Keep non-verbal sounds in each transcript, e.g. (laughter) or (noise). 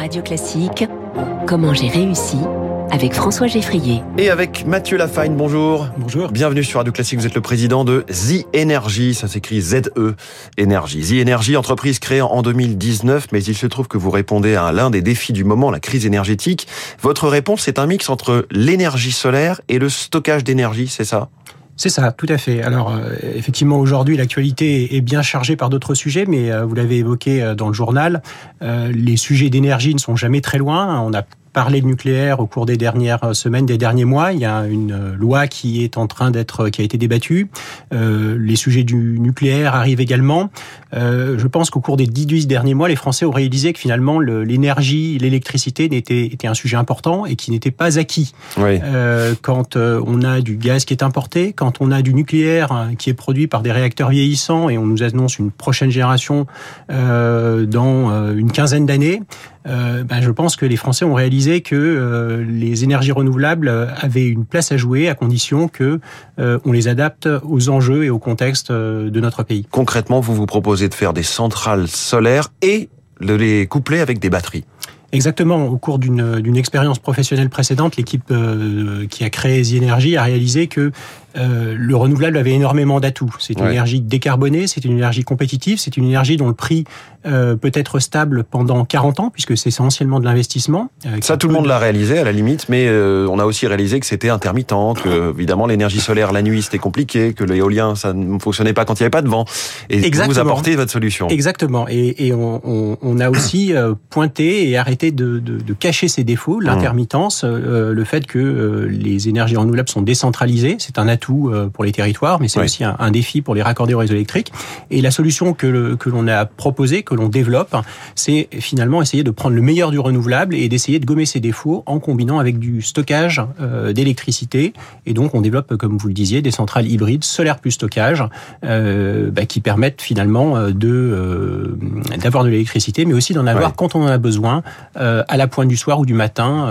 Radio Classique, comment j'ai réussi avec François Geffrier. Et avec Mathieu Lafagne, bonjour. Bonjour. Bienvenue sur Radio Classique, vous êtes le président de The Energy, ça s'écrit Z-E Energy. The Energy, entreprise créée en 2019, mais il se trouve que vous répondez à l'un des défis du moment, la crise énergétique. Votre réponse, c'est un mix entre l'énergie solaire et le stockage d'énergie, c'est ça? C'est ça, tout à fait. Alors, euh, effectivement, aujourd'hui, l'actualité est bien chargée par d'autres sujets, mais euh, vous l'avez évoqué euh, dans le journal, les sujets d'énergie ne sont jamais très loin. On a parler de nucléaire au cours des dernières semaines, des derniers mois. Il y a une loi qui est en train d'être, qui a été débattue. Euh, les sujets du nucléaire arrivent également. Euh, je pense qu'au cours des 18 derniers mois, les Français ont réalisé que finalement l'énergie, l'électricité était, était un sujet important et qui n'était pas acquis. Oui. Euh, quand euh, on a du gaz qui est importé, quand on a du nucléaire hein, qui est produit par des réacteurs vieillissants et on nous annonce une prochaine génération euh, dans euh, une quinzaine d'années, euh, ben, je pense que les Français ont réalisé que euh, les énergies renouvelables avaient une place à jouer à condition que euh, on les adapte aux enjeux et au contexte de notre pays. Concrètement, vous vous proposez de faire des centrales solaires et de les coupler avec des batteries. Exactement. Au cours d'une expérience professionnelle précédente, l'équipe qui a créé Energy a réalisé que euh, le renouvelable avait énormément d'atouts. C'est une énergie décarbonée, c'est une énergie compétitive, c'est une énergie dont le prix euh, peut être stable pendant 40 ans, puisque c'est essentiellement de l'investissement. Euh, ça, tout le monde l'a réalisé à la limite, mais euh, on a aussi réalisé que c'était intermittent, que évidemment l'énergie solaire la nuit c'était compliqué, que l'éolien ça ne fonctionnait pas quand il n'y avait pas de vent. Et Exactement. vous apportez votre solution. Exactement. Et, et on, on, on, a aussi pointé et arrêté de, de, de cacher ses défauts, mmh. l'intermittence, le fait que les énergies renouvelables sont décentralisées, c'est un euh, pour les territoires, mais c'est aussi un, défi pour les raccorder au réseau électrique. Et la solution que, que l'on a proposée, que l'on développe, c'est finalement essayer de prendre le meilleur du renouvelable et d'essayer de gommer ses défauts en combinant avec du stockage euh, d'électricité. Et donc, on développe, comme vous le disiez, des centrales hybrides, solaire plus stockage, euh, bah, qui permettent finalement de d'avoir de l'électricité, mais aussi d'en avoir quand on en a besoin, à la pointe du soir ou du matin,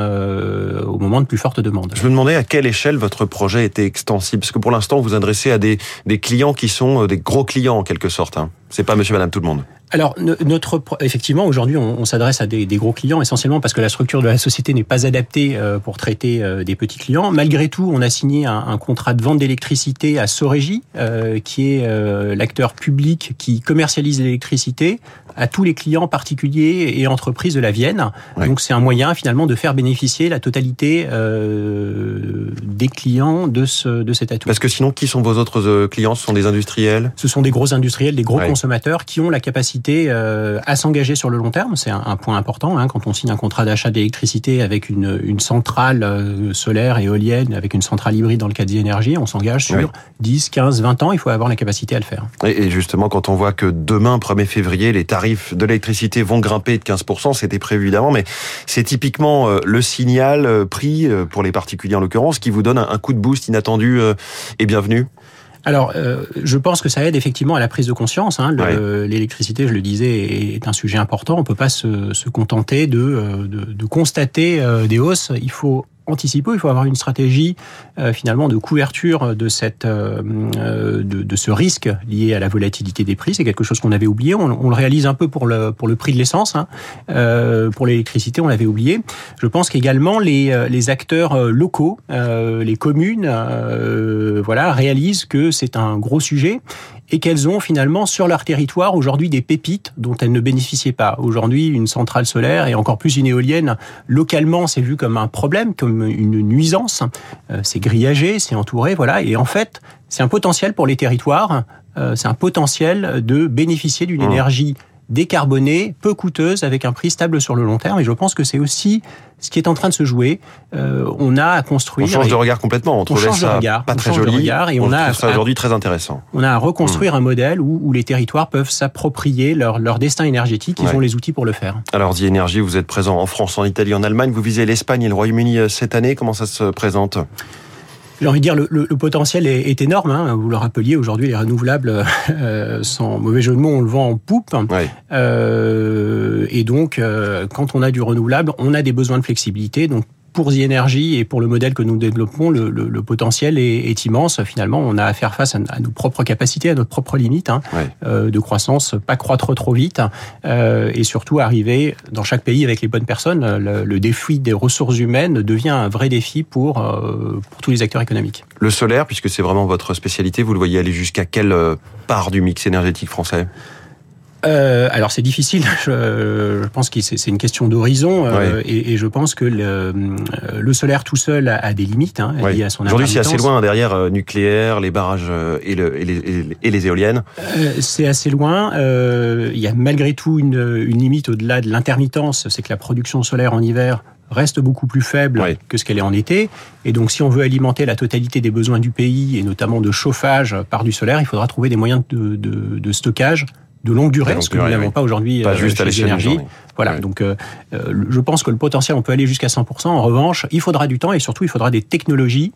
au moment de plus forte demande. Je me demandais à quelle échelle votre projet était extensible parce que pour l'instant, vous vous adressez à des, clients qui sont euh, des gros clients en quelque sorte. Hein. C'est pas monsieur, madame, tout le monde. Alors, notre effectivement, aujourd'hui, on, s'adresse à des, des, gros clients essentiellement parce que la structure de la société n'est pas adaptée euh, pour traiter euh, des petits clients. Malgré tout, on a signé un, un contrat de vente d'électricité à Sorégie, euh, qui est euh, l'acteur public qui commercialise l'électricité à tous les clients particuliers et entreprises de la Vienne. Donc, c'est un moyen finalement de faire bénéficier la totalité des clients de, ce, de cet atout. Parce que sinon, qui sont vos autres clients? Ce sont des industriels? Ce sont des gros industriels, des gros consommateurs qui ont la capacité euh, à s'engager sur le long terme. C'est un, point important hein, quand on signe un contrat d'achat d'électricité avec une, une centrale euh, solaire, éolienne, avec une centrale hybride dans le cas d'énergie. On s'engage sur 10, 15, 20 ans. Il faut avoir la capacité à le faire. Et justement, quand on voit que demain, 1er février, les tarifs de l'électricité vont grimper de 15%, c'était prévu évidemment, mais c'est typiquement euh, le signal pris pour les particuliers en l'occurrence qui vous donne un coup de boost inattendu et bienvenu alors, euh, je pense que ça aide effectivement à la prise de conscience. Hein. L'électricité, je le disais, est un sujet important. On peut pas se, se contenter de, euh, de, de constater euh, des hausses. Il faut anticiper, il faut avoir une stratégie euh, finalement de couverture de cette euh, euh, de, ce risque lié à la volatilité des prix. C'est quelque chose qu'on avait oublié. On, le réalise un peu pour le pour le prix de l'essence, hein. pour l'électricité, on l'avait oublié. Je pense qu'également les les acteurs locaux, les communes, voilà, réalisent que c'est un gros sujet et qu'elles ont finalement sur leur territoire aujourd'hui des pépites dont elles ne bénéficiaient pas. Aujourd'hui, une centrale solaire et encore plus une éolienne, localement, c'est vu comme un problème, comme une nuisance. Euh, c'est grillagé, c'est entouré, voilà. Et en fait, c'est un potentiel pour les territoires. Euh, c'est un potentiel de bénéficier d'une mmh. énergie décarbonée, peu coûteuse, avec un prix stable sur le long terme. Et je pense que c'est aussi ce qui est en train de se jouer. Euh, on a à construire. On change de regard complètement. On, trouvait ça regard, pas très joli. Regard et on, a ça aujourd'hui très intéressant. On a à reconstruire hmm. un modèle où, où, les territoires peuvent s'approprier leur, leur destin énergétique. Ils ont les outils pour le faire. Alors, dit énergie, vous êtes présent en France, en Italie, en Allemagne. Vous visez l'Espagne et le Royaume-Uni euh, cette année. Comment ça se présente? J'ai envie de dire, le, le, le potentiel est, est énorme. Hein. Vous le rappeliez, aujourd'hui, les renouvelables, euh, sans mauvais jeu de mots, on le vend en poupe. Euh, et donc, euh, quand on a du renouvelable, on a des besoins de flexibilité. Donc, pour The Energy et pour le modèle que nous développons, le, le, potentiel est, est, immense. Finalement, on a à faire face à, nos propres capacités, à notre propre limite hein, euh, de croissance, pas croître trop vite euh, et surtout arriver dans chaque pays avec les bonnes personnes. Le, le, défi des ressources humaines devient un vrai défi pour, euh, pour tous les acteurs économiques. Le solaire, puisque c'est vraiment votre spécialité, vous le voyez aller jusqu'à quelle part du mix énergétique français? Euh, alors c'est difficile. (laughs) Je, je pense que c'est une question d'horizon euh, et, et, je pense que le, euh, le solaire tout seul a, a des limites hein, son Aujourd'hui, c'est assez loin derrière euh, nucléaire, les barrages et, le, et, les, et les, éoliennes. Euh, c'est assez loin. il y a malgré tout une, une limite au-delà de l'intermittence, c'est que la production solaire en hiver reste beaucoup plus faible que ce qu'elle est en été. Et donc, si on veut alimenter la totalité des besoins du pays, et notamment de chauffage par du solaire, il faudra trouver des moyens de, de, de stockage de longue durée, ce que nous n'avons pas aujourd'hui pas euh, juste à l'énergie. Voilà, donc euh, euh, je pense que le potentiel, on peut aller jusqu'à 100%. En revanche, il faudra du temps et surtout, il faudra des technologies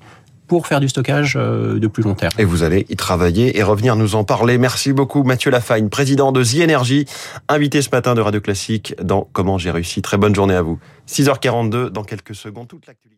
pour faire du stockage de plus long terme. Et vous allez y travailler et revenir nous en parler. Merci beaucoup Mathieu Lafagne, président de The Energy, invité ce matin de Radio Classique dans Comment j'ai réussi. Très bonne journée à vous. 6h42 dans quelques secondes, toute l'actualité.